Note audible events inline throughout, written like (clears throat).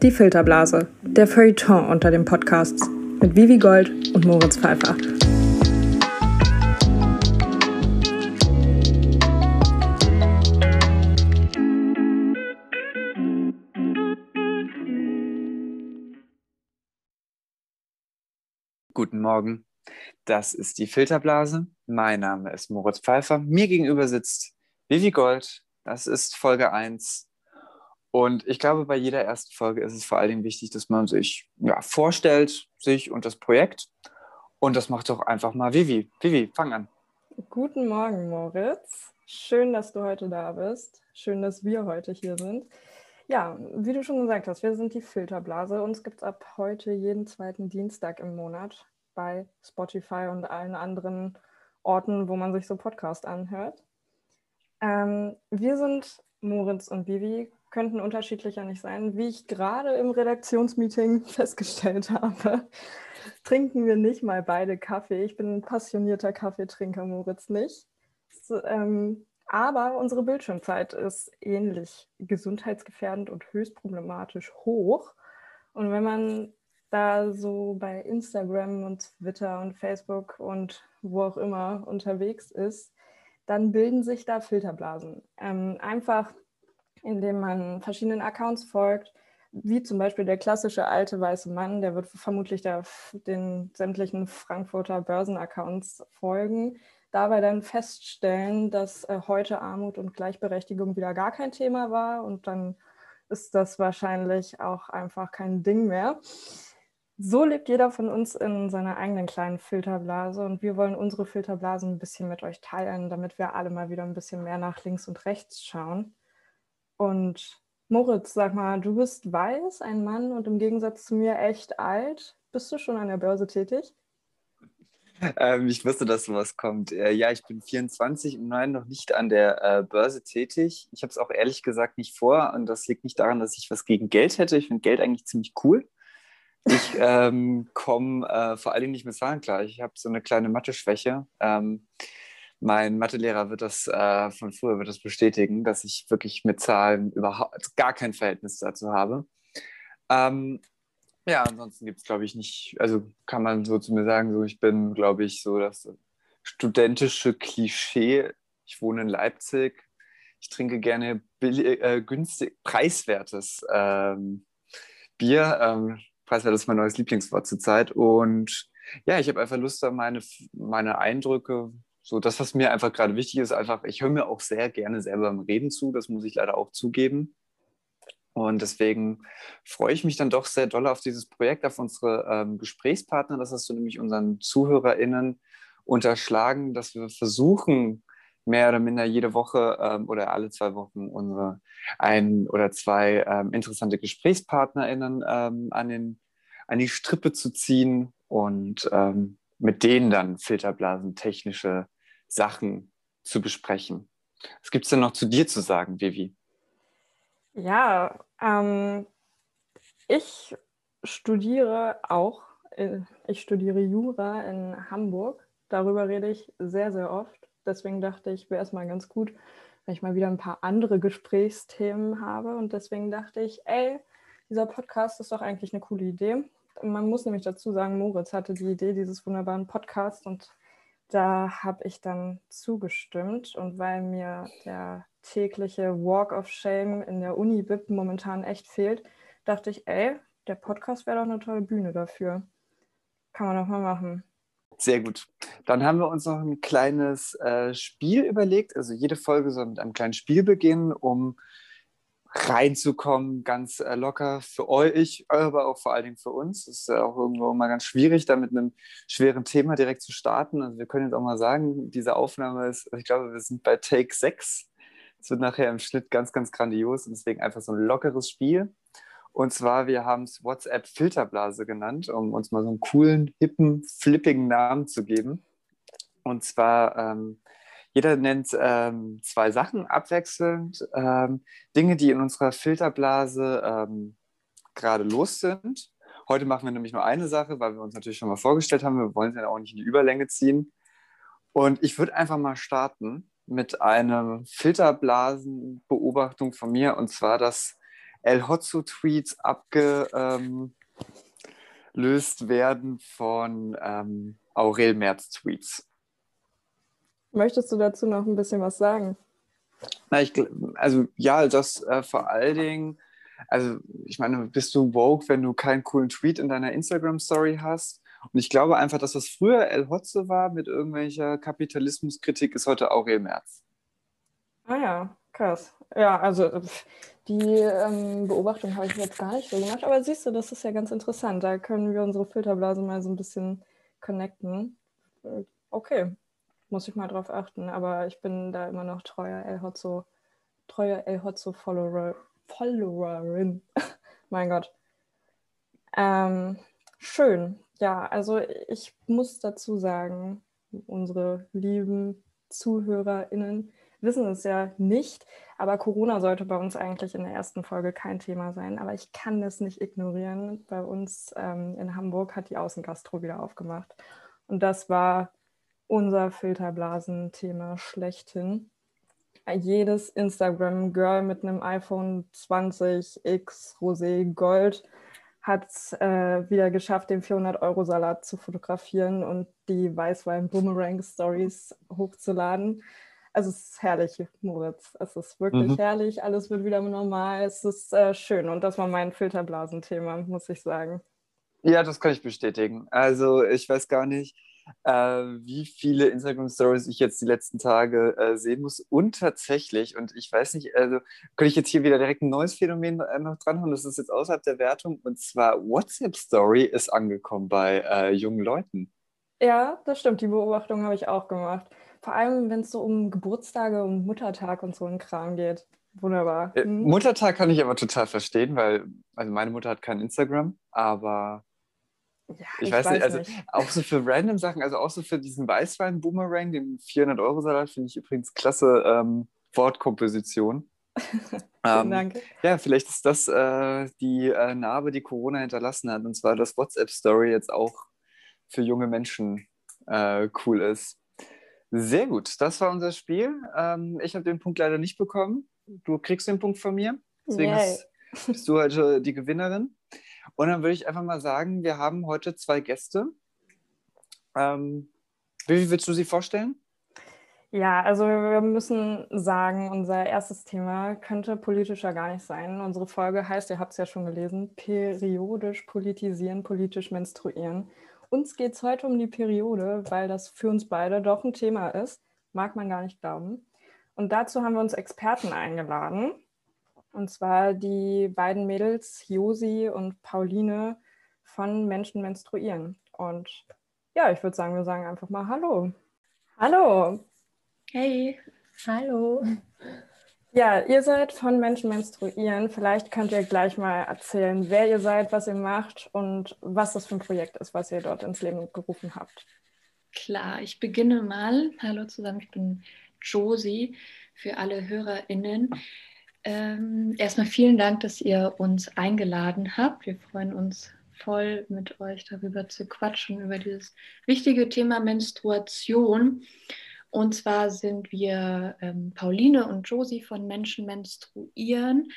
Die Filterblase, der Feuilleton unter den Podcasts mit Vivi Gold und Moritz Pfeiffer. Guten Morgen, das ist die Filterblase. Mein Name ist Moritz Pfeiffer. Mir gegenüber sitzt Vivi Gold. Das ist Folge 1 und ich glaube, bei jeder ersten Folge ist es vor allen Dingen wichtig, dass man sich ja, vorstellt, sich und das Projekt. Und das macht doch einfach mal Vivi. Vivi, fang an. Guten Morgen, Moritz. Schön, dass du heute da bist. Schön, dass wir heute hier sind. Ja, wie du schon gesagt hast, wir sind die Filterblase. Uns gibt es ab heute jeden zweiten Dienstag im Monat bei Spotify und allen anderen Orten, wo man sich so Podcast anhört. Ähm, wir sind Moritz und Vivi, könnten unterschiedlicher nicht sein. Wie ich gerade im Redaktionsmeeting (laughs) festgestellt habe, trinken wir nicht mal beide Kaffee. Ich bin ein passionierter Kaffeetrinker, Moritz nicht. So, ähm, aber unsere Bildschirmzeit ist ähnlich gesundheitsgefährdend und höchst problematisch hoch. Und wenn man da so bei Instagram und Twitter und Facebook und wo auch immer unterwegs ist, dann bilden sich da Filterblasen. Ähm, einfach indem man verschiedenen Accounts folgt, wie zum Beispiel der klassische alte weiße Mann, der wird vermutlich der, den sämtlichen Frankfurter Börsenaccounts folgen, dabei dann feststellen, dass äh, heute Armut und Gleichberechtigung wieder gar kein Thema war und dann ist das wahrscheinlich auch einfach kein Ding mehr. So lebt jeder von uns in seiner eigenen kleinen Filterblase und wir wollen unsere Filterblasen ein bisschen mit euch teilen, damit wir alle mal wieder ein bisschen mehr nach links und rechts schauen. Und Moritz, sag mal, du bist weiß, ein Mann und im Gegensatz zu mir echt alt. Bist du schon an der Börse tätig? Ähm, ich wusste, dass sowas kommt. Äh, ja, ich bin 24 und nein, noch nicht an der äh, Börse tätig. Ich habe es auch ehrlich gesagt nicht vor und das liegt nicht daran, dass ich was gegen Geld hätte. Ich finde Geld eigentlich ziemlich cool. Ich (laughs) ähm, komme äh, vor allen Dingen nicht mit Zahlen klar. Ich habe so eine kleine Mathe-Schwäche. Ähm, mein Mathelehrer wird das äh, von früher wird das bestätigen, dass ich wirklich mit Zahlen überhaupt gar kein Verhältnis dazu habe. Ähm, ja, ansonsten gibt es, glaube ich, nicht, also kann man so zu mir sagen, so ich bin, glaube ich, so das studentische Klischee. Ich wohne in Leipzig. Ich trinke gerne billig, äh, günstig, preiswertes ähm, Bier. Ähm, preiswert ist mein neues Lieblingswort zurzeit. Und ja, ich habe einfach Lust, meine, meine Eindrücke so, das, was mir einfach gerade wichtig ist, einfach, ich höre mir auch sehr gerne selber beim Reden zu, das muss ich leider auch zugeben. Und deswegen freue ich mich dann doch sehr doll auf dieses Projekt, auf unsere ähm, Gesprächspartner. Das hast du nämlich unseren ZuhörerInnen unterschlagen, dass wir versuchen, mehr oder minder jede Woche ähm, oder alle zwei Wochen unsere ein oder zwei ähm, interessante GesprächspartnerInnen ähm, an, den, an die Strippe zu ziehen und ähm, mit denen dann Filterblasen technische Sachen zu besprechen. Was gibt es denn noch zu dir zu sagen, Vivi? Ja, ähm, ich studiere auch, ich studiere Jura in Hamburg. Darüber rede ich sehr, sehr oft. Deswegen dachte ich, wäre es mal ganz gut, wenn ich mal wieder ein paar andere Gesprächsthemen habe. Und deswegen dachte ich, ey, dieser Podcast ist doch eigentlich eine coole Idee. Man muss nämlich dazu sagen, Moritz hatte die Idee dieses wunderbaren Podcasts und da habe ich dann zugestimmt und weil mir der tägliche Walk of Shame in der Uni-Bib momentan echt fehlt, dachte ich, ey, der Podcast wäre doch eine tolle Bühne dafür. Kann man doch mal machen. Sehr gut. Dann haben wir uns noch ein kleines äh, Spiel überlegt. Also jede Folge soll mit einem kleinen Spiel beginnen, um reinzukommen, ganz äh, locker für euch, aber auch vor allen Dingen für uns. Es ist ja auch irgendwo mal ganz schwierig, da mit einem schweren Thema direkt zu starten. Also wir können jetzt auch mal sagen, diese Aufnahme ist, ich glaube, wir sind bei Take 6. Es wird nachher im Schnitt ganz, ganz grandios und deswegen einfach so ein lockeres Spiel. Und zwar, wir haben es WhatsApp Filterblase genannt, um uns mal so einen coolen, hippen, flippigen Namen zu geben. Und zwar ähm, jeder nennt ähm, zwei Sachen abwechselnd, ähm, Dinge, die in unserer Filterblase ähm, gerade los sind. Heute machen wir nämlich nur eine Sache, weil wir uns natürlich schon mal vorgestellt haben. Wir wollen es ja auch nicht in die Überlänge ziehen. Und ich würde einfach mal starten mit einer Filterblasenbeobachtung von mir, und zwar, dass El Hotzo-Tweets abgelöst werden von ähm, Aurel Merz-Tweets. Möchtest du dazu noch ein bisschen was sagen? Na, ich, also ja, das äh, vor allen Dingen, also ich meine, bist du woke, wenn du keinen coolen Tweet in deiner Instagram-Story hast? Und ich glaube einfach, dass was früher El Hotze war mit irgendwelcher Kapitalismuskritik, ist heute Aurel Merz. Ah ja, krass. Ja, also die ähm, Beobachtung habe ich jetzt gar nicht so gemacht, aber siehst du, das ist ja ganz interessant. Da können wir unsere Filterblase mal so ein bisschen connecten. Äh, okay, muss ich mal drauf achten, aber ich bin da immer noch treuer El Hotzo, treue El Hotzo Follower, Followerin. (laughs) mein Gott. Ähm, schön. Ja, also ich muss dazu sagen, unsere lieben ZuhörerInnen wissen es ja nicht, aber Corona sollte bei uns eigentlich in der ersten Folge kein Thema sein. Aber ich kann das nicht ignorieren. Bei uns ähm, in Hamburg hat die Außengastro wieder aufgemacht. Und das war unser Filterblasen-Thema schlechthin. Jedes Instagram-Girl mit einem iPhone 20X Rosé Gold hat es äh, wieder geschafft, den 400-Euro-Salat zu fotografieren und die Weißwein-Boomerang-Stories hochzuladen. Also es ist herrlich, Moritz. Es ist wirklich mhm. herrlich. Alles wird wieder normal. Es ist äh, schön. Und das war mein Filterblasenthema, muss ich sagen. Ja, das kann ich bestätigen. Also ich weiß gar nicht, wie viele Instagram-Stories ich jetzt die letzten Tage äh, sehen muss. Und tatsächlich, und ich weiß nicht, also könnte ich jetzt hier wieder direkt ein neues Phänomen äh, noch dranhauen, das ist jetzt außerhalb der Wertung, und zwar WhatsApp-Story ist angekommen bei äh, jungen Leuten. Ja, das stimmt, die Beobachtung habe ich auch gemacht. Vor allem, wenn es so um Geburtstage und Muttertag und so ein Kram geht. Wunderbar. Äh, mhm. Muttertag kann ich aber total verstehen, weil, also meine Mutter hat kein Instagram, aber ja, ich, ich weiß, weiß nicht, also nicht. auch so für random Sachen, also auch so für diesen Weißwein-Boomerang, den 400-Euro-Salat, finde ich übrigens klasse ähm, Wortkomposition. (laughs) ähm, Danke. Ja, vielleicht ist das äh, die äh, Narbe, die Corona hinterlassen hat, und zwar, dass WhatsApp-Story jetzt auch für junge Menschen äh, cool ist. Sehr gut, das war unser Spiel. Ähm, ich habe den Punkt leider nicht bekommen. Du kriegst den Punkt von mir. Deswegen hast, bist du heute die Gewinnerin. Und dann würde ich einfach mal sagen, wir haben heute zwei Gäste. Ähm, wie willst du sie vorstellen? Ja, also wir müssen sagen, unser erstes Thema könnte politischer gar nicht sein. Unsere Folge heißt, ihr habt es ja schon gelesen, periodisch politisieren, politisch menstruieren. Uns geht es heute um die Periode, weil das für uns beide doch ein Thema ist. Mag man gar nicht glauben. Und dazu haben wir uns Experten eingeladen. Und zwar die beiden Mädels, Josi und Pauline von Menschen menstruieren. Und ja, ich würde sagen, wir sagen einfach mal Hallo. Hallo. Hey. Hallo. Ja, ihr seid von Menschen menstruieren. Vielleicht könnt ihr gleich mal erzählen, wer ihr seid, was ihr macht und was das für ein Projekt ist, was ihr dort ins Leben gerufen habt. Klar, ich beginne mal. Hallo zusammen, ich bin Josie für alle HörerInnen. Ähm, erstmal vielen Dank, dass ihr uns eingeladen habt. Wir freuen uns voll, mit euch darüber zu quatschen, über dieses wichtige Thema Menstruation. Und zwar sind wir ähm, Pauline und Josie von Menschen menstruieren.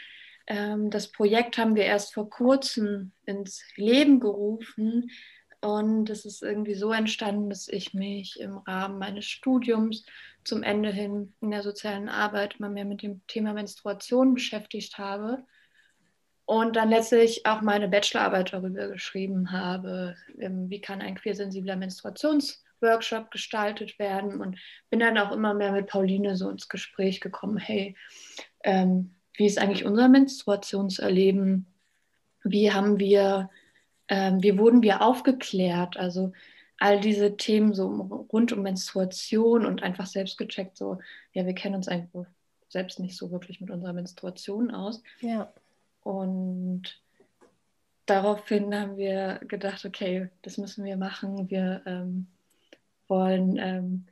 Ähm, das Projekt haben wir erst vor kurzem ins Leben gerufen. Und es ist irgendwie so entstanden, dass ich mich im Rahmen meines Studiums zum Ende hin in der sozialen Arbeit mal mehr mit dem Thema Menstruation beschäftigt habe und dann letztlich auch meine Bachelorarbeit darüber geschrieben habe, ähm, wie kann ein queersensibler Menstruationsworkshop gestaltet werden und bin dann auch immer mehr mit Pauline so ins Gespräch gekommen, hey, ähm, wie ist eigentlich unser Menstruationserleben? Wie haben wir, ähm, wie wurden wir aufgeklärt? Also all diese Themen so rund um Menstruation und einfach selbst gecheckt, so, ja, wir kennen uns einfach selbst nicht so wirklich mit unserer Menstruation aus. Ja. Und daraufhin haben wir gedacht, okay, das müssen wir machen. Wir ähm, wollen ähm,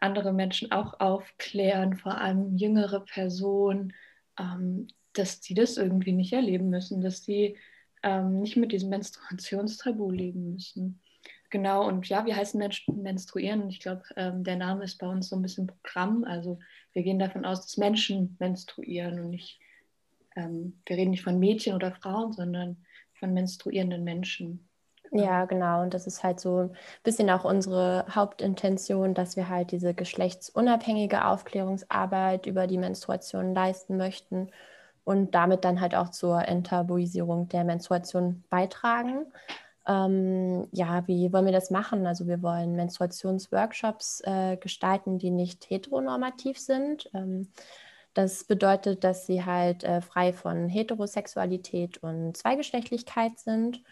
andere Menschen auch aufklären, vor allem jüngere Personen, ähm, dass die das irgendwie nicht erleben müssen, dass die ähm, nicht mit diesem Menstruationstabu leben müssen. Genau, und ja, wir heißen menstruieren ich glaube, ähm, der Name ist bei uns so ein bisschen Programm. Also wir gehen davon aus, dass Menschen menstruieren und nicht ähm, wir reden nicht von Mädchen oder Frauen, sondern von menstruierenden Menschen. Ja, genau. Und das ist halt so ein bisschen auch unsere Hauptintention, dass wir halt diese geschlechtsunabhängige Aufklärungsarbeit über die Menstruation leisten möchten und damit dann halt auch zur Enttabuisierung der Menstruation beitragen. Ähm, ja, wie wollen wir das machen? Also wir wollen Menstruationsworkshops äh, gestalten, die nicht heteronormativ sind. Ähm, das bedeutet, dass sie halt äh, frei von Heterosexualität und Zweigeschlechtlichkeit sind.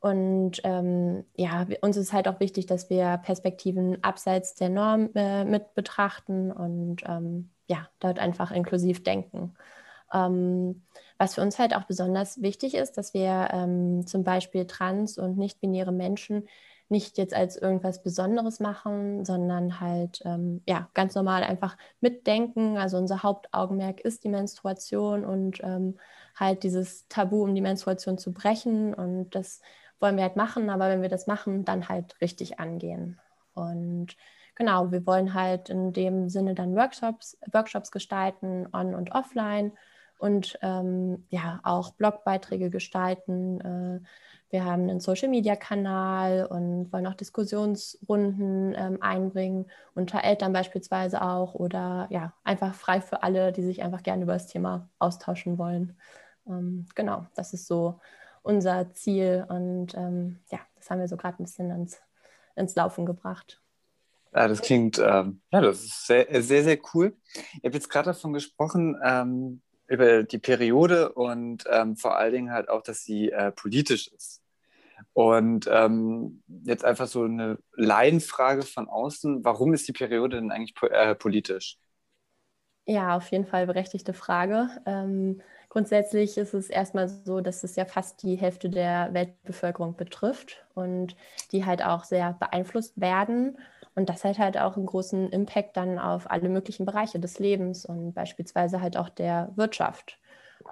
Und ähm, ja, uns ist halt auch wichtig, dass wir Perspektiven abseits der Norm äh, mit betrachten und ähm, ja, dort einfach inklusiv denken. Ähm, was für uns halt auch besonders wichtig ist, dass wir ähm, zum Beispiel trans- und nicht-binäre Menschen nicht jetzt als irgendwas Besonderes machen, sondern halt ähm, ja ganz normal einfach mitdenken. Also unser Hauptaugenmerk ist die Menstruation und ähm, halt dieses Tabu um die Menstruation zu brechen. Und das wollen wir halt machen, aber wenn wir das machen, dann halt richtig angehen. Und genau, wir wollen halt in dem Sinne dann Workshops, Workshops gestalten, on und offline und ähm, ja auch Blogbeiträge gestalten. Äh, wir haben einen Social-Media-Kanal und wollen auch Diskussionsrunden ähm, einbringen, unter Eltern beispielsweise auch oder ja, einfach frei für alle, die sich einfach gerne über das Thema austauschen wollen. Ähm, genau, das ist so unser Ziel und ähm, ja, das haben wir so gerade ein bisschen ins, ins Laufen gebracht. Ja, das klingt, ähm, ja, das ist sehr, sehr, sehr cool. Ihr habt jetzt gerade davon gesprochen, ähm, über die Periode und ähm, vor allen Dingen halt auch, dass sie äh, politisch ist. Und ähm, jetzt einfach so eine Laienfrage von außen, warum ist die Periode denn eigentlich po äh, politisch? Ja, auf jeden Fall berechtigte Frage. Ähm, grundsätzlich ist es erstmal so, dass es ja fast die Hälfte der Weltbevölkerung betrifft und die halt auch sehr beeinflusst werden und das hat halt auch einen großen Impact dann auf alle möglichen Bereiche des Lebens und beispielsweise halt auch der Wirtschaft.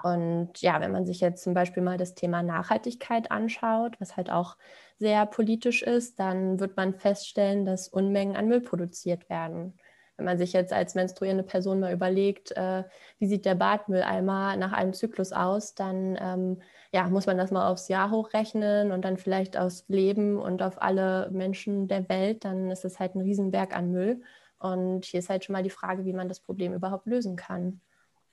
Und ja, wenn man sich jetzt zum Beispiel mal das Thema Nachhaltigkeit anschaut, was halt auch sehr politisch ist, dann wird man feststellen, dass Unmengen an Müll produziert werden. Wenn man sich jetzt als menstruierende Person mal überlegt, äh, wie sieht der Badmülleimer nach einem Zyklus aus, dann ähm, ja, muss man das mal aufs Jahr hochrechnen und dann vielleicht aufs Leben und auf alle Menschen der Welt, dann ist es halt ein Riesenberg an Müll. Und hier ist halt schon mal die Frage, wie man das Problem überhaupt lösen kann.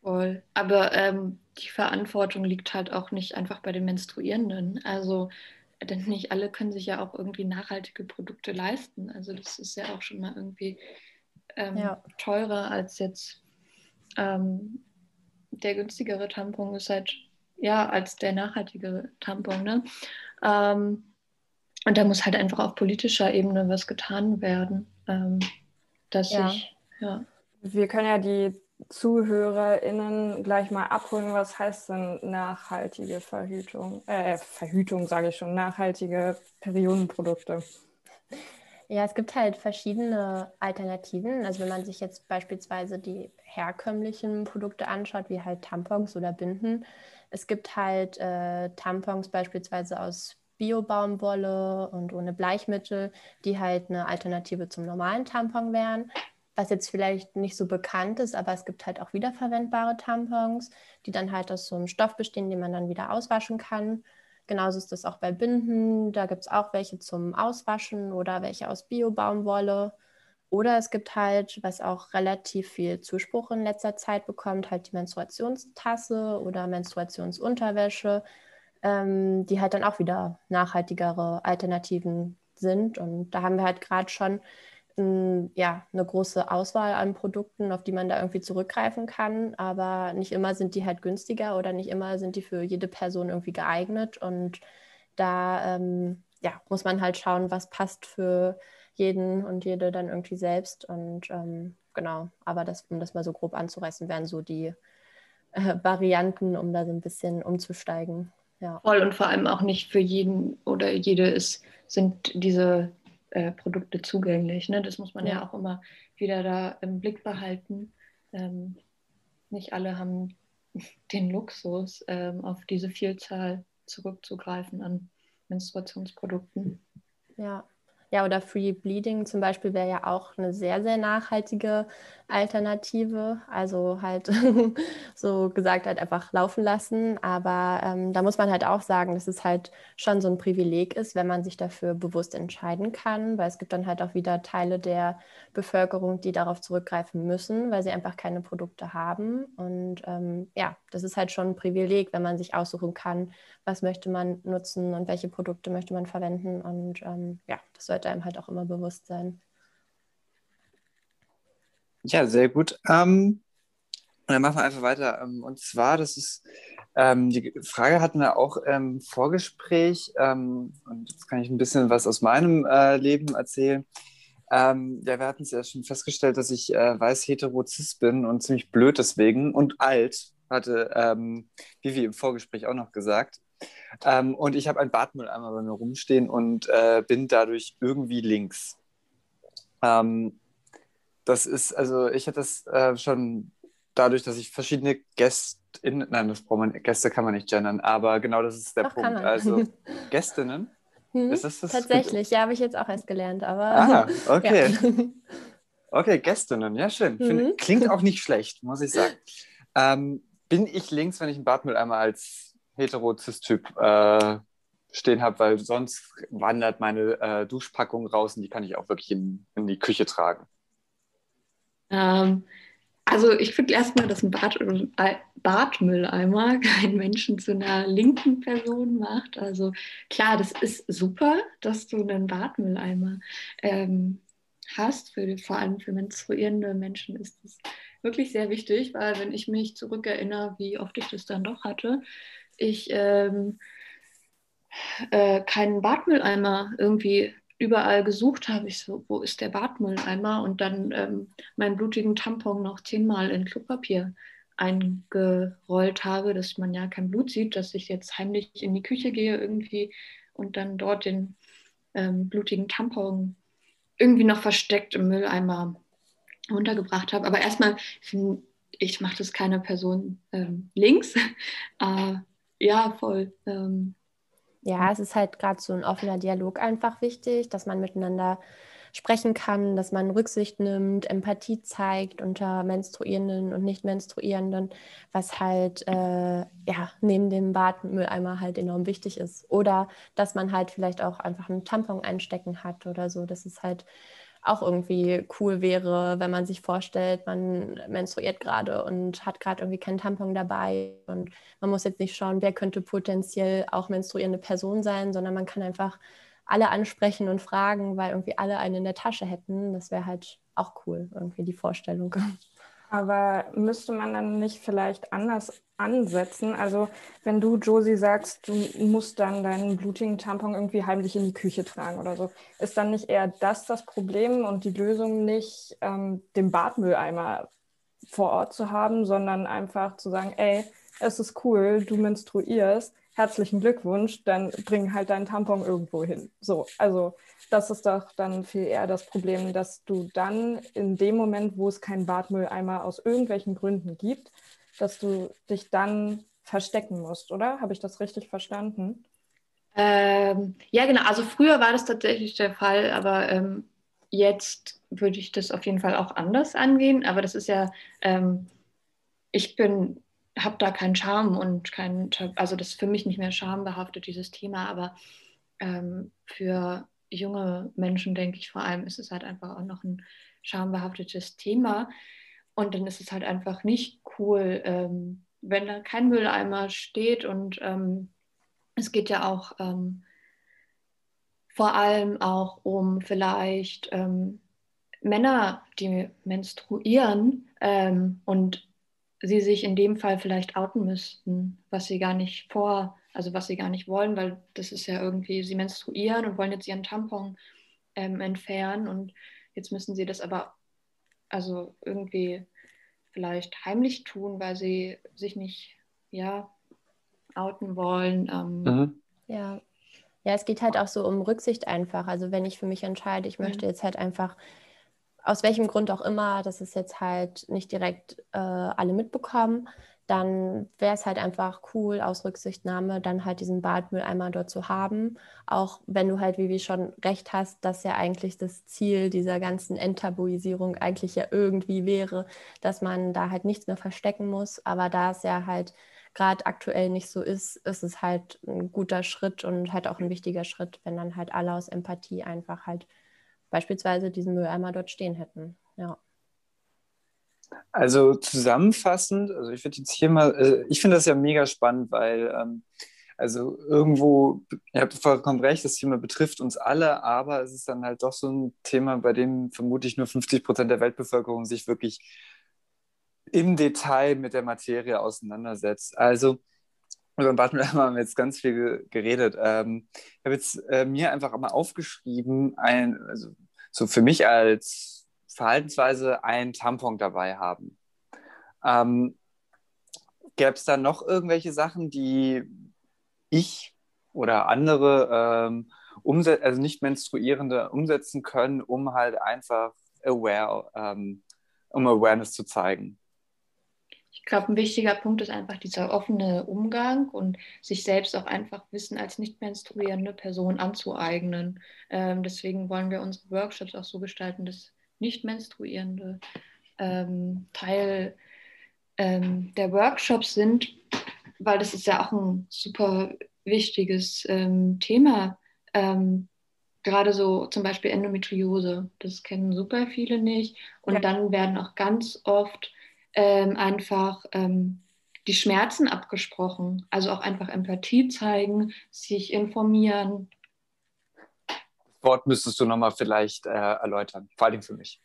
Voll. Aber ähm, die Verantwortung liegt halt auch nicht einfach bei den Menstruierenden. Also, denn nicht alle können sich ja auch irgendwie nachhaltige Produkte leisten. Also, das ist ja auch schon mal irgendwie ähm, ja. teurer als jetzt ähm, der günstigere Tampon ist halt ja, als der nachhaltige Tampon. Ne? Ähm, und da muss halt einfach auf politischer Ebene was getan werden, ähm, dass ja. ich, ja. Wir können ja die ZuhörerInnen gleich mal abholen, was heißt denn nachhaltige Verhütung? Äh, Verhütung sage ich schon, nachhaltige Periodenprodukte. Ja, es gibt halt verschiedene Alternativen. Also wenn man sich jetzt beispielsweise die herkömmlichen Produkte anschaut, wie halt Tampons oder Binden, es gibt halt äh, Tampons beispielsweise aus Biobaumwolle und ohne Bleichmittel, die halt eine Alternative zum normalen Tampon wären. Was jetzt vielleicht nicht so bekannt ist, aber es gibt halt auch wiederverwendbare Tampons, die dann halt aus so einem Stoff bestehen, den man dann wieder auswaschen kann. Genauso ist das auch bei Binden. Da gibt es auch welche zum Auswaschen oder welche aus Biobaumwolle. Oder es gibt halt, was auch relativ viel Zuspruch in letzter Zeit bekommt, halt die Menstruationstasse oder Menstruationsunterwäsche, ähm, die halt dann auch wieder nachhaltigere Alternativen sind. Und da haben wir halt gerade schon ähm, ja, eine große Auswahl an Produkten, auf die man da irgendwie zurückgreifen kann. Aber nicht immer sind die halt günstiger oder nicht immer sind die für jede Person irgendwie geeignet. Und da ähm, ja, muss man halt schauen, was passt für jeden und jede dann irgendwie selbst. Und ähm, genau, aber das, um das mal so grob anzureißen, wären so die äh, Varianten, um da so ein bisschen umzusteigen. Ja. Voll und vor allem auch nicht für jeden oder jede ist, sind diese äh, Produkte zugänglich. Ne? Das muss man ja. ja. auch immer wieder da im Blick behalten. Ähm, nicht alle haben (laughs) den Luxus, ähm, auf diese Vielzahl zurückzugreifen an Menstruationsprodukten. Ja, ja, oder Free Bleeding zum Beispiel wäre ja auch eine sehr, sehr nachhaltige Alternative. Also halt (laughs) so gesagt halt einfach laufen lassen. Aber ähm, da muss man halt auch sagen, dass es halt schon so ein Privileg ist, wenn man sich dafür bewusst entscheiden kann, weil es gibt dann halt auch wieder Teile der Bevölkerung, die darauf zurückgreifen müssen, weil sie einfach keine Produkte haben. Und ähm, ja, das ist halt schon ein Privileg, wenn man sich aussuchen kann, was möchte man nutzen und welche Produkte möchte man verwenden. Und ähm, ja, das sollte einem halt auch immer bewusst sein. Ja, sehr gut. Ähm, dann machen wir einfach weiter. Ähm, und zwar, das ist, ähm, die Frage hatten wir auch im Vorgespräch. Ähm, und jetzt kann ich ein bisschen was aus meinem äh, Leben erzählen. Ähm, ja, wir hatten es ja schon festgestellt, dass ich äh, weiß hetero bin und ziemlich blöd deswegen und alt, hatte ähm, Vivi im Vorgespräch auch noch gesagt. Ähm, und ich habe ein Badmülleimer bei mir rumstehen und äh, bin dadurch irgendwie links. Ähm, das ist, also ich hatte das äh, schon dadurch, dass ich verschiedene Gästinnen, nein, das braucht man, Gäste kann man nicht gendern, aber genau das ist der Doch, Punkt. Also (laughs) Gästinnen. Hm, ist das das Tatsächlich, ja, habe ich jetzt auch erst gelernt, aber. Ah, (laughs) okay. Ja. (laughs) Okay, Gästinnen, ja, schön. Find, Mhm. klingt auch nicht schlecht, muss ich sagen. Ähm, bin ich links, wenn ich einen Badmülleimer als hetero-cis-Typ äh, stehen habe, weil sonst wandert meine äh, Duschpackung raus und die kann ich auch wirklich in, in die Küche tragen. Ähm, also ich finde erstmal, dass ein Bad, äh, Badmülleimer (laughs) keinen Menschen zu einer linken Person macht. Also klar, das ist super, dass du einen Badmülleimer ähm, hast. Für, vor allem für menstruierende Menschen ist das wirklich sehr wichtig, weil wenn ich mich zurückerinnere, wie oft ich das dann doch hatte, ich ähm, äh, keinen Badmülleimer irgendwie überall gesucht habe. Ich so, wo ist der Badmülleimer? Und dann ähm, meinen blutigen Tampon noch zehnmal in Klopapier eingerollt habe, dass man ja kein Blut sieht, dass ich jetzt heimlich in die Küche gehe irgendwie und dann dort den ähm, blutigen Tampon irgendwie noch versteckt im Mülleimer untergebracht habe. Aber erstmal ich, macht es keine Person ähm, links. äh, (laughs) ja, voll. Ähm, Ja, es ist halt gerade so ein offener Dialog einfach wichtig, dass man miteinander sprechen kann, dass man Rücksicht nimmt, Empathie zeigt unter Menstruierenden und Nicht-Menstruierenden, was halt äh, ja, neben dem Badmülleimer halt enorm wichtig ist. Oder dass man halt vielleicht auch einfach einen Tampon einstecken hat oder so, dass es halt auch irgendwie cool wäre, wenn man sich vorstellt, man menstruiert gerade und hat gerade irgendwie keinen Tampon dabei und man muss jetzt nicht schauen, wer könnte potenziell auch menstruierende Person sein, sondern man kann einfach alle ansprechen und fragen, weil irgendwie alle einen in der Tasche hätten. Das wäre halt auch cool, irgendwie die Vorstellung. Aber müsste man dann nicht vielleicht anders ansetzen? Also wenn du, Josie, sagst, du musst dann deinen blutigen Tampon irgendwie heimlich in die Küche tragen oder so, ist dann nicht eher das das Problem und die Lösung nicht, ähm, den Badmülleimer vor Ort zu haben, sondern einfach zu sagen, ey, es ist cool, du menstruierst, herzlichen Glückwunsch, dann bring halt deinen Tampon irgendwo hin. So, also das ist doch dann viel eher das Problem, dass du dann in dem Moment, wo es keinen Badmülleimer aus irgendwelchen Gründen gibt, dass du dich dann verstecken musst, oder? Habe ich das richtig verstanden? Ähm, ja, genau. Also früher war das tatsächlich der Fall, aber ähm, jetzt würde ich das auf jeden Fall auch anders angehen. Aber das ist ja, ähm, ich bin, habe da keinen Charme und kein, also das ist für mich nicht mehr schambehaftet, dieses Thema, aber ähm, für junge Menschen, denke ich vor allem, ist es halt einfach auch noch ein schambehaftetes Thema. Und dann ist es halt einfach nicht cool, ähm, wenn da kein Mülleimer steht. Und ähm, es geht ja auch ähm, vor allem auch um vielleicht ähm, Männer, die menstruieren ähm, und sie sich in dem Fall vielleicht outen müssten, was sie gar nicht vor, also was sie gar nicht wollen, weil das ist ja irgendwie, sie menstruieren und wollen jetzt ihren Tampon ähm, entfernen und jetzt müssen sie das aber also irgendwie vielleicht heimlich tun, weil sie sich nicht ja outen wollen. Ähm, Mhm. Ja. Ja, es geht halt auch so um Rücksicht einfach. Also wenn ich für mich entscheide, ich möchte jetzt halt einfach, aus welchem Grund auch immer, dass es jetzt halt nicht direkt äh, alle mitbekommen, dann wäre es halt einfach cool, aus Rücksichtnahme dann halt diesen Badmülleimer dort zu haben. Auch wenn du halt, wie wir schon recht hast, dass ja eigentlich das Ziel dieser ganzen Enttabuisierung eigentlich ja irgendwie wäre, dass man da halt nichts mehr verstecken muss. Aber da es ja halt gerade aktuell nicht so ist, ist es halt ein guter Schritt und halt auch ein wichtiger Schritt, wenn dann halt alle aus Empathie einfach halt beispielsweise diesen Mülleimer dort stehen hätten. Ja. Also zusammenfassend, also ich würde jetzt hier mal, äh, ich finde das ja mega spannend, weil ähm, also irgendwo, ihr habt vollkommen recht, das Thema betrifft uns alle, aber es ist dann halt doch so ein Thema, bei dem vermutlich nur 50 Prozent der Weltbevölkerung sich wirklich im Detail mit der Materie auseinandersetzt. Also über den Badmüller (laughs) haben wir jetzt ganz viel geredet. Ähm, ich habe jetzt äh, mir einfach mal aufgeschrieben, ein, also so für mich als Verhaltensweise ein Tampon dabei haben. Ähm, Gäbe es da noch irgendwelche Sachen, die ich oder andere ähm, also nicht menstruierende umsetzen können, um halt einfach aware, ähm, um Awareness zu zeigen? Ich glaube, ein wichtiger Punkt ist einfach dieser offene Umgang und sich selbst auch einfach Wissen als nicht menstruierende Person anzueignen. Ähm, deswegen wollen wir unsere Workshops auch so gestalten, dass nicht-menstruierende ähm, Teil ähm, der Workshops sind, weil das ist ja auch ein super wichtiges ähm, Thema. Ähm, gerade so zum Beispiel Endometriose, das kennen super viele nicht. Und ja. dann werden auch ganz oft ähm, einfach ähm, die Schmerzen abgesprochen. Also auch einfach Empathie zeigen, sich informieren, Wort müsstest du nochmal vielleicht äh, erläutern, vor allem für mich.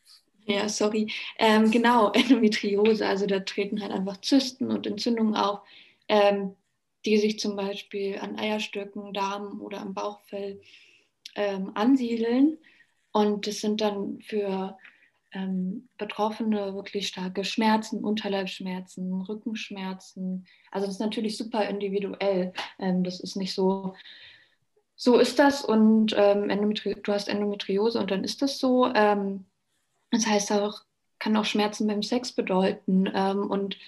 Ja, sorry. Ähm, genau, (laughs) Endometriose, also da treten halt einfach Zysten und Entzündungen auf, ähm, die sich zum Beispiel an Eierstöcken, Darm oder am Bauchfell ähm, ansiedeln. Und das sind dann für ähm, Betroffene wirklich starke Schmerzen, Unterleibsschmerzen, Rückenschmerzen. Also das ist natürlich super individuell. Ähm, das ist nicht so, so ist das und ähm, du hast Endometriose und dann ist das so. Ähm, das heißt auch, kann auch Schmerzen beim Sex bedeuten. Ähm, und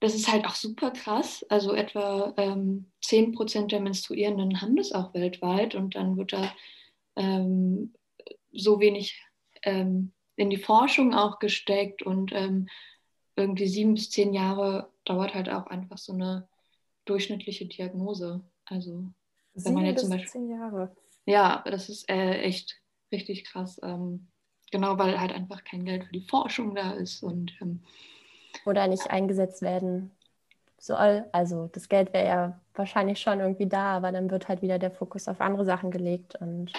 das ist halt auch super krass. Also etwa ähm, 10% der Menstruierenden haben das auch weltweit und dann wird da ähm, so wenig ähm, in die Forschung auch gesteckt und ähm, irgendwie sieben bis zehn Jahre dauert halt auch einfach so eine durchschnittliche Diagnose. Also wenn man jetzt zum Beispiel. Zehn Jahre. Ja, das ist äh, echt richtig krass. Ähm, genau, weil halt einfach kein Geld für die Forschung da ist und ähm, oder nicht eingesetzt werden soll. Also das Geld wäre ja wahrscheinlich schon irgendwie da, aber dann wird halt wieder der Fokus auf andere Sachen gelegt und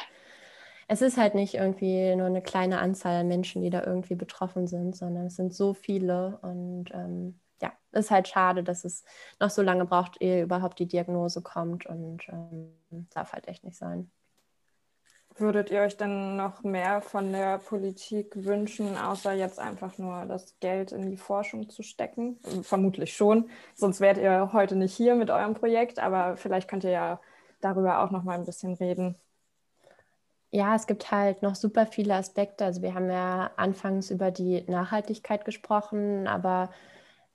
es ist halt nicht irgendwie nur eine kleine Anzahl an Menschen, die da irgendwie betroffen sind, sondern es sind so viele und ähm, ja, ist halt schade, dass es noch so lange braucht, ehe überhaupt die Diagnose kommt und ähm, darf halt echt nicht sein. Würdet ihr euch denn noch mehr von der Politik wünschen, außer jetzt einfach nur das Geld in die Forschung zu stecken? Vermutlich schon, sonst wärt ihr heute nicht hier mit eurem Projekt, aber vielleicht könnt ihr ja darüber auch noch mal ein bisschen reden. Ja, es gibt halt noch super viele Aspekte. Also wir haben ja anfangs über die Nachhaltigkeit gesprochen, aber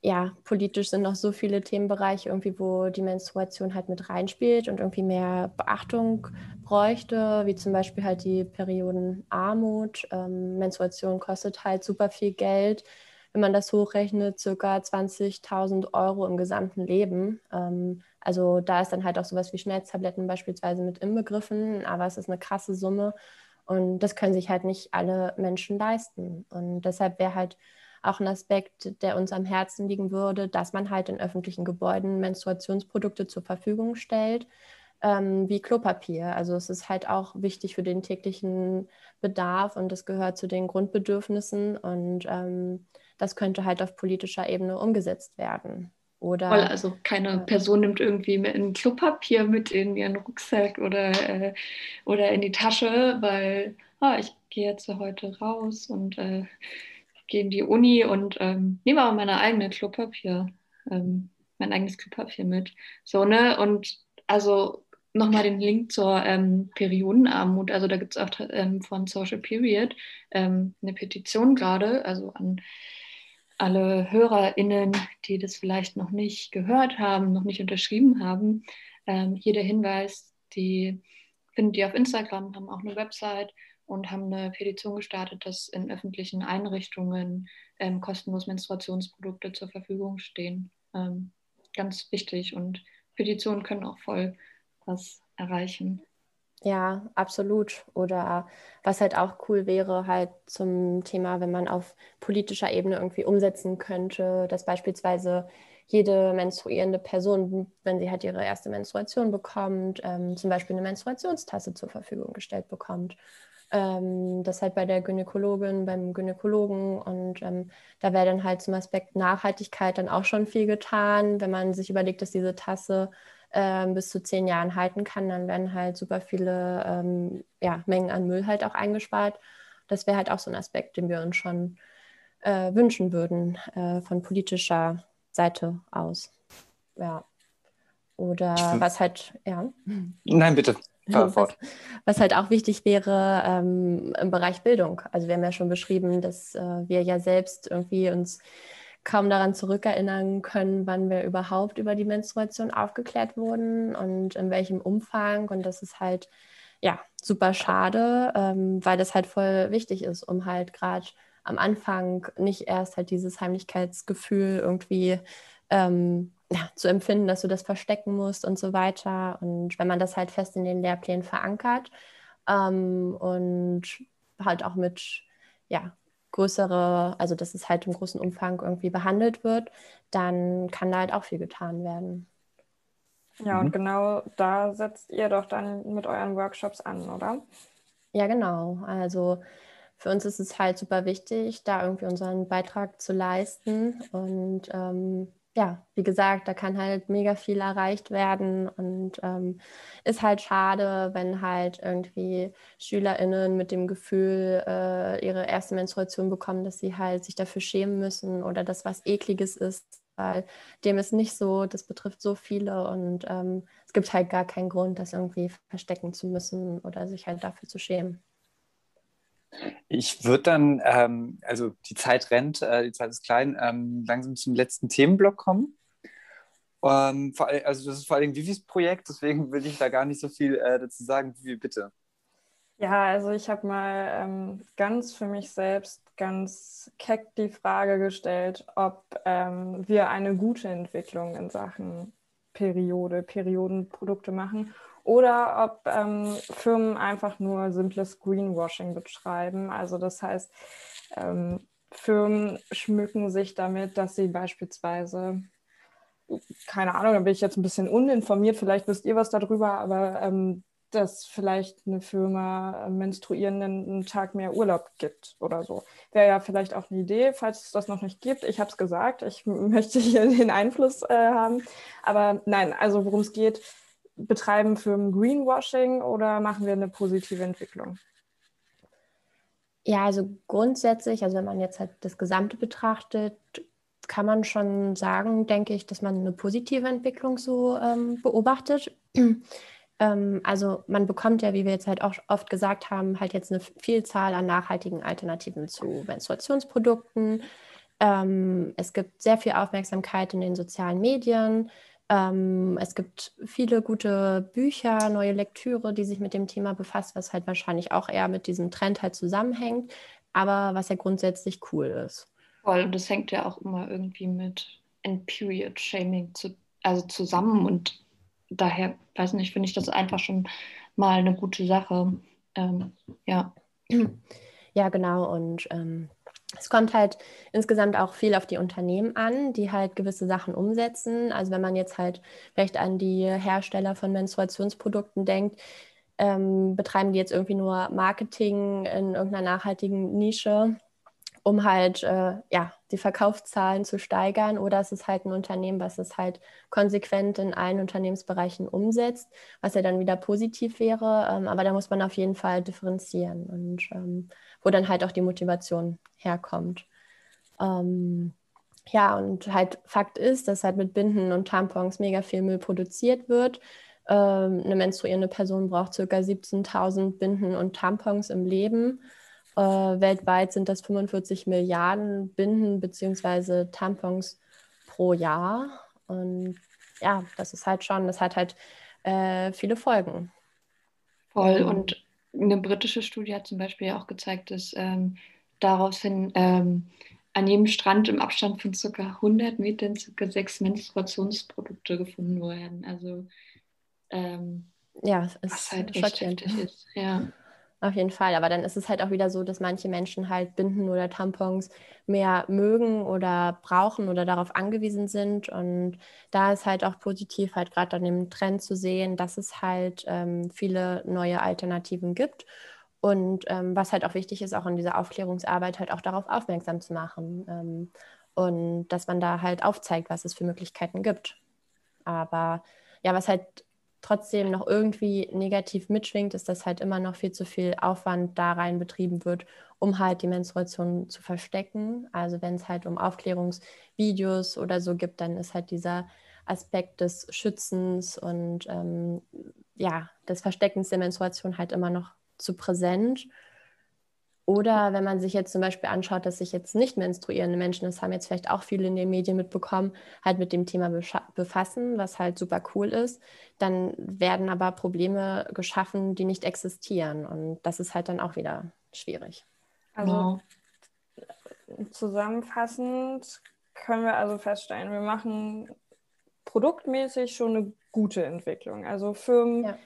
ja, politisch sind noch so viele Themenbereiche irgendwie, wo die Menstruation halt mit reinspielt und irgendwie mehr Beachtung bräuchte, wie zum Beispiel halt die Periodenarmut. Ähm, Menstruation kostet halt super viel Geld. Wenn man das hochrechnet, circa 20.000 Euro im gesamten Leben. Ähm, also da ist dann halt auch sowas wie Schmerztabletten beispielsweise mit inbegriffen, aber es ist eine krasse Summe und das können sich halt nicht alle Menschen leisten. Und deshalb wäre halt auch ein Aspekt, der uns am Herzen liegen würde, dass man halt in öffentlichen Gebäuden Menstruationsprodukte zur Verfügung stellt, ähm, wie Klopapier. Also es ist halt auch wichtig für den täglichen Bedarf und es gehört zu den Grundbedürfnissen und ähm, das könnte halt auf politischer Ebene umgesetzt werden. Oder, Voll, also keine ja. Person nimmt irgendwie ein Klopapier mit in ihren Rucksack oder, äh, oder in die Tasche, weil oh, ich gehe jetzt heute raus und äh, gehe in die Uni und ähm, nehme aber meine eigene Klopapier, ähm, mein eigenes Klopapier mit. So, ne? Und also nochmal den Link zur ähm, Periodenarmut. Also da gibt es auch ähm, von Social Period ähm, eine Petition gerade, also an alle HörerInnen, die das vielleicht noch nicht gehört haben, noch nicht unterschrieben haben, ähm, hier der Hinweis, die findet ihr auf Instagram, haben auch eine Website und haben eine Petition gestartet, dass in öffentlichen Einrichtungen ähm, kostenlos Menstruationsprodukte zur Verfügung stehen. Ähm, ganz wichtig und Petitionen können auch voll was erreichen. Ja, absolut. Oder was halt auch cool wäre, halt zum Thema, wenn man auf politischer Ebene irgendwie umsetzen könnte, dass beispielsweise jede menstruierende Person, wenn sie halt ihre erste Menstruation bekommt, ähm, zum Beispiel eine Menstruationstasse zur Verfügung gestellt bekommt. Ähm, das halt bei der Gynäkologin, beim Gynäkologen und ähm, da wäre dann halt zum Aspekt Nachhaltigkeit dann auch schon viel getan, wenn man sich überlegt, dass diese Tasse äh, bis zu zehn Jahren halten kann, dann werden halt super viele ähm, ja, Mengen an Müll halt auch eingespart. Das wäre halt auch so ein Aspekt, den wir uns schon äh, wünschen würden äh, von politischer Seite aus. Ja. Oder was halt, ja. Nein, bitte. Was, was, halt auch wichtig wäre ähm, im Bereich Bildung. Also wir haben ja schon beschrieben, dass äh, wir ja selbst irgendwie uns kaum daran zurückerinnern können, wann wir überhaupt über die Menstruation aufgeklärt wurden und in welchem Umfang. Und das ist halt ja super schade, ähm, weil das halt voll wichtig ist, um halt gerade am Anfang nicht erst halt dieses Heimlichkeitsgefühl irgendwie ähm, ja, zu empfinden, dass du das verstecken musst und so weiter. Und wenn man das halt fest in den Lehrplänen verankert ähm, und halt auch mit ja, größere, also dass es halt im großen Umfang irgendwie behandelt wird, dann kann da halt auch viel getan werden. Ja, mhm. und genau da setzt ihr doch dann mit euren Workshops an, oder? Ja, genau. Also für uns ist es halt super wichtig, da irgendwie unseren Beitrag zu leisten und ähm, ja, wie gesagt, da kann halt mega viel erreicht werden und ähm, ist halt schade, wenn halt irgendwie SchülerInnen mit dem Gefühl äh, ihre erste Menstruation bekommen, dass sie halt sich dafür schämen müssen oder das was Ekliges ist, weil dem ist nicht so, das betrifft so viele und ähm, es gibt halt gar keinen Grund, das irgendwie verstecken zu müssen oder sich halt dafür zu schämen. Ich würde dann, ähm, also die Zeit rennt, äh, die Zeit ist klein, ähm, langsam zum letzten Themenblock kommen. Ähm, vor, also das ist vor allem Vivis Projekt, deswegen will ich da gar nicht so viel äh, dazu sagen. Vivi, bitte. Ja, also ich habe mal ähm, ganz für mich selbst ganz keck die Frage gestellt, ob ähm, wir eine gute Entwicklung in Sachen Periode, Periodenprodukte machen oder ob ähm, Firmen einfach nur simples Greenwashing betreiben. Also das heißt, ähm, Firmen schmücken sich damit, dass sie beispielsweise, keine Ahnung, da bin ich jetzt ein bisschen uninformiert, vielleicht wisst ihr was darüber, aber ähm, dass vielleicht eine Firma Menstruierenden einen Tag mehr Urlaub gibt oder so. Wäre ja vielleicht auch eine Idee, falls es das noch nicht gibt. Ich habe es gesagt, ich (laughs) möchte hier den Einfluss äh, haben. Aber nein, also worum es geht, betreiben Firmen Greenwashing oder machen wir eine positive Entwicklung? Ja, also grundsätzlich, also wenn man jetzt halt das Gesamte betrachtet, kann man schon sagen, denke ich, dass man eine positive Entwicklung so ähm, beobachtet. (clears throat) ähm, also man bekommt ja, wie wir jetzt halt auch oft gesagt haben, halt jetzt eine Vielzahl an nachhaltigen Alternativen zu Menstruationsprodukten. Ähm, es gibt sehr viel Aufmerksamkeit in den sozialen Medien. Ähm, es gibt viele gute Bücher, neue Lektüre, die sich mit dem Thema befasst, was halt wahrscheinlich auch eher mit diesem Trend halt zusammenhängt, aber was ja grundsätzlich cool ist. Voll, und das hängt ja auch immer irgendwie mit End-Period Shaming zu, also zusammen und daher, weiß nicht, finde ich das einfach schon mal eine gute Sache. Ähm, ja. Ja, genau. Und ähm, es kommt halt insgesamt auch viel auf die Unternehmen an, die halt gewisse Sachen umsetzen. Also wenn man jetzt halt vielleicht an die Hersteller von Menstruationsprodukten denkt, ähm, betreiben die jetzt irgendwie nur Marketing in irgendeiner nachhaltigen Nische, um halt äh, ja, die Verkaufszahlen zu steigern. Oder es ist halt ein Unternehmen, was es halt konsequent in allen Unternehmensbereichen umsetzt, was ja dann wieder positiv wäre. Ähm, aber da muss man auf jeden Fall differenzieren. Und ähm, wo dann halt auch die Motivation herkommt. Ähm, ja, und halt Fakt ist, dass halt mit Binden und Tampons mega viel Müll produziert wird. Ähm, eine menstruierende Person braucht ca. 17.000 Binden und Tampons im Leben. Äh, weltweit sind das 45 Milliarden Binden bzw. Tampons pro Jahr. Und ja, das ist halt schon, das hat halt äh, viele Folgen. Voll. Und eine britische Studie hat zum Beispiel auch gezeigt, dass ähm, daraufhin ähm, an jedem Strand im Abstand von ca. 100 Metern ca. sechs Menstruationsprodukte gefunden werden. Also ähm, ja, es ist halt heftig ist. Ja. Auf jeden Fall, aber dann ist es halt auch wieder so, dass manche Menschen halt Binden oder Tampons mehr mögen oder brauchen oder darauf angewiesen sind. Und da ist halt auch positiv halt gerade an dem Trend zu sehen, dass es halt ähm, viele neue Alternativen gibt. Und ähm, was halt auch wichtig ist, auch in dieser Aufklärungsarbeit halt auch darauf aufmerksam zu machen. Ähm, und dass man da halt aufzeigt, was es für Möglichkeiten gibt. Aber ja, was halt trotzdem noch irgendwie negativ mitschwingt, ist, dass halt immer noch viel zu viel Aufwand da rein betrieben wird, um halt die Menstruation zu verstecken. Also wenn es halt um Aufklärungsvideos oder so gibt, dann ist halt dieser Aspekt des Schützens und ähm, ja, des Versteckens der Menstruation halt immer noch zu präsent. Oder wenn man sich jetzt zum Beispiel anschaut, dass sich jetzt nicht menstruierende Menschen, das haben jetzt vielleicht auch viele in den Medien mitbekommen, halt mit dem Thema befassen, was halt super cool ist, dann werden aber Probleme geschaffen, die nicht existieren. Und das ist halt dann auch wieder schwierig. Also zusammenfassend können wir also feststellen, wir machen produktmäßig schon eine gute Entwicklung. Also Firmen ja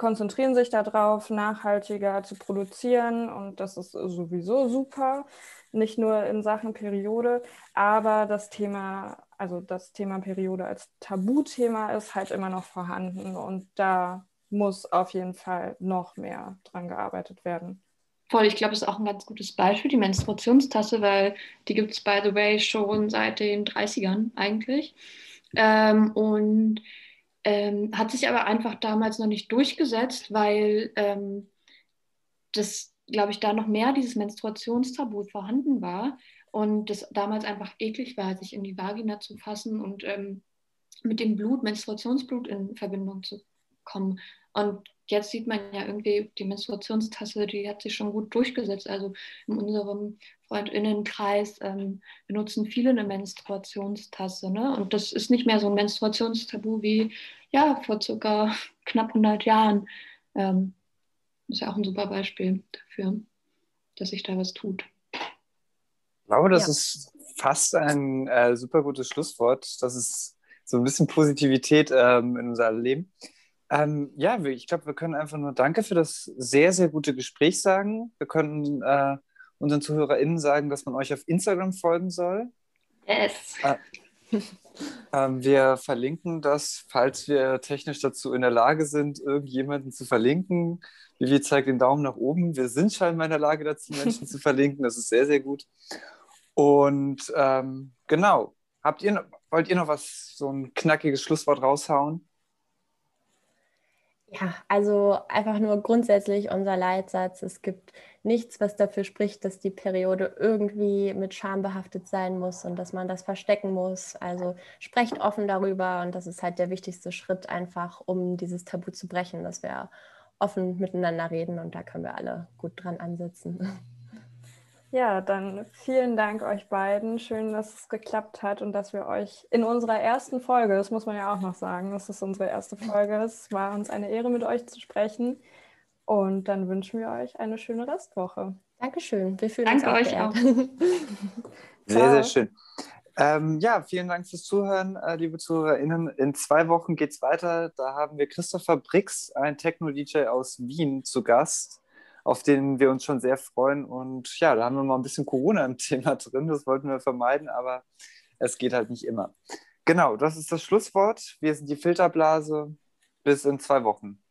konzentrieren sich darauf, nachhaltiger zu produzieren und das ist sowieso super, nicht nur in Sachen Periode, aber das Thema, also das Thema Periode als Tabuthema ist halt immer noch vorhanden und da muss auf jeden Fall noch mehr dran gearbeitet werden. Voll, ich glaube, das ist auch ein ganz gutes Beispiel, die Menstruationstasse, weil die gibt es, by the way, schon seit den 30ern eigentlich. Ähm, und ähm, hat sich aber einfach damals noch nicht durchgesetzt, weil ähm, das, glaube ich, da noch mehr dieses Menstruationstabu vorhanden war und das damals einfach eklig war, sich in die Vagina zu fassen und ähm, mit dem Blut, Menstruationsblut in Verbindung zu kommen. Und jetzt sieht man ja irgendwie, die Menstruationstasse, die hat sich schon gut durchgesetzt. Also in unserem Freundinnenkreis ähm, benutzen viele eine Menstruationstasse. Ne? Und das ist nicht mehr so ein Menstruationstabu wie ja, vor circa (laughs) knapp 100 Jahren. Ähm, ist ja auch ein super Beispiel dafür, dass sich da was tut. Ich glaube, das ja. ist fast ein äh, super gutes Schlusswort. Das ist so ein bisschen Positivität ähm, in unser Leben. Ähm, ja, ich glaube, wir können einfach nur Danke für das sehr, sehr gute Gespräch sagen. Wir können äh, unseren ZuhörerInnen sagen, dass man euch auf Instagram folgen soll. Yes. Äh, ähm, wir verlinken das, falls wir technisch dazu in der Lage sind, irgendjemanden zu verlinken. Vivi zeigt den Daumen nach oben. Wir sind scheinbar in der Lage dazu, Menschen (laughs) zu verlinken. Das ist sehr, sehr gut. Und ähm, genau, habt ihr, wollt ihr noch was, so ein knackiges Schlusswort raushauen? Ja, also einfach nur grundsätzlich unser Leitsatz. Es gibt nichts, was dafür spricht, dass die Periode irgendwie mit Scham behaftet sein muss und dass man das verstecken muss. Also sprecht offen darüber und das ist halt der wichtigste Schritt einfach, um dieses Tabu zu brechen, dass wir offen miteinander reden und da können wir alle gut dran ansetzen. (laughs) Ja, dann vielen Dank euch beiden. Schön, dass es geklappt hat und dass wir euch in unserer ersten Folge, das muss man ja auch noch sagen, das ist unsere erste Folge, es war uns eine Ehre, mit euch zu sprechen. Und dann wünschen wir euch eine schöne Restwoche. Dankeschön. Wir fühlen Danke uns auch euch auch. (laughs) sehr, sehr schön. Ähm, ja, vielen Dank fürs Zuhören, äh, liebe ZuhörerInnen. In zwei Wochen geht es weiter. Da haben wir Christopher Brix, ein Techno-DJ aus Wien, zu Gast auf den wir uns schon sehr freuen. Und ja, da haben wir mal ein bisschen Corona im (laughs) Thema drin. Das wollten wir vermeiden, aber es geht halt nicht immer. Genau, das ist das Schlusswort. Wir sind die Filterblase. Bis in zwei Wochen.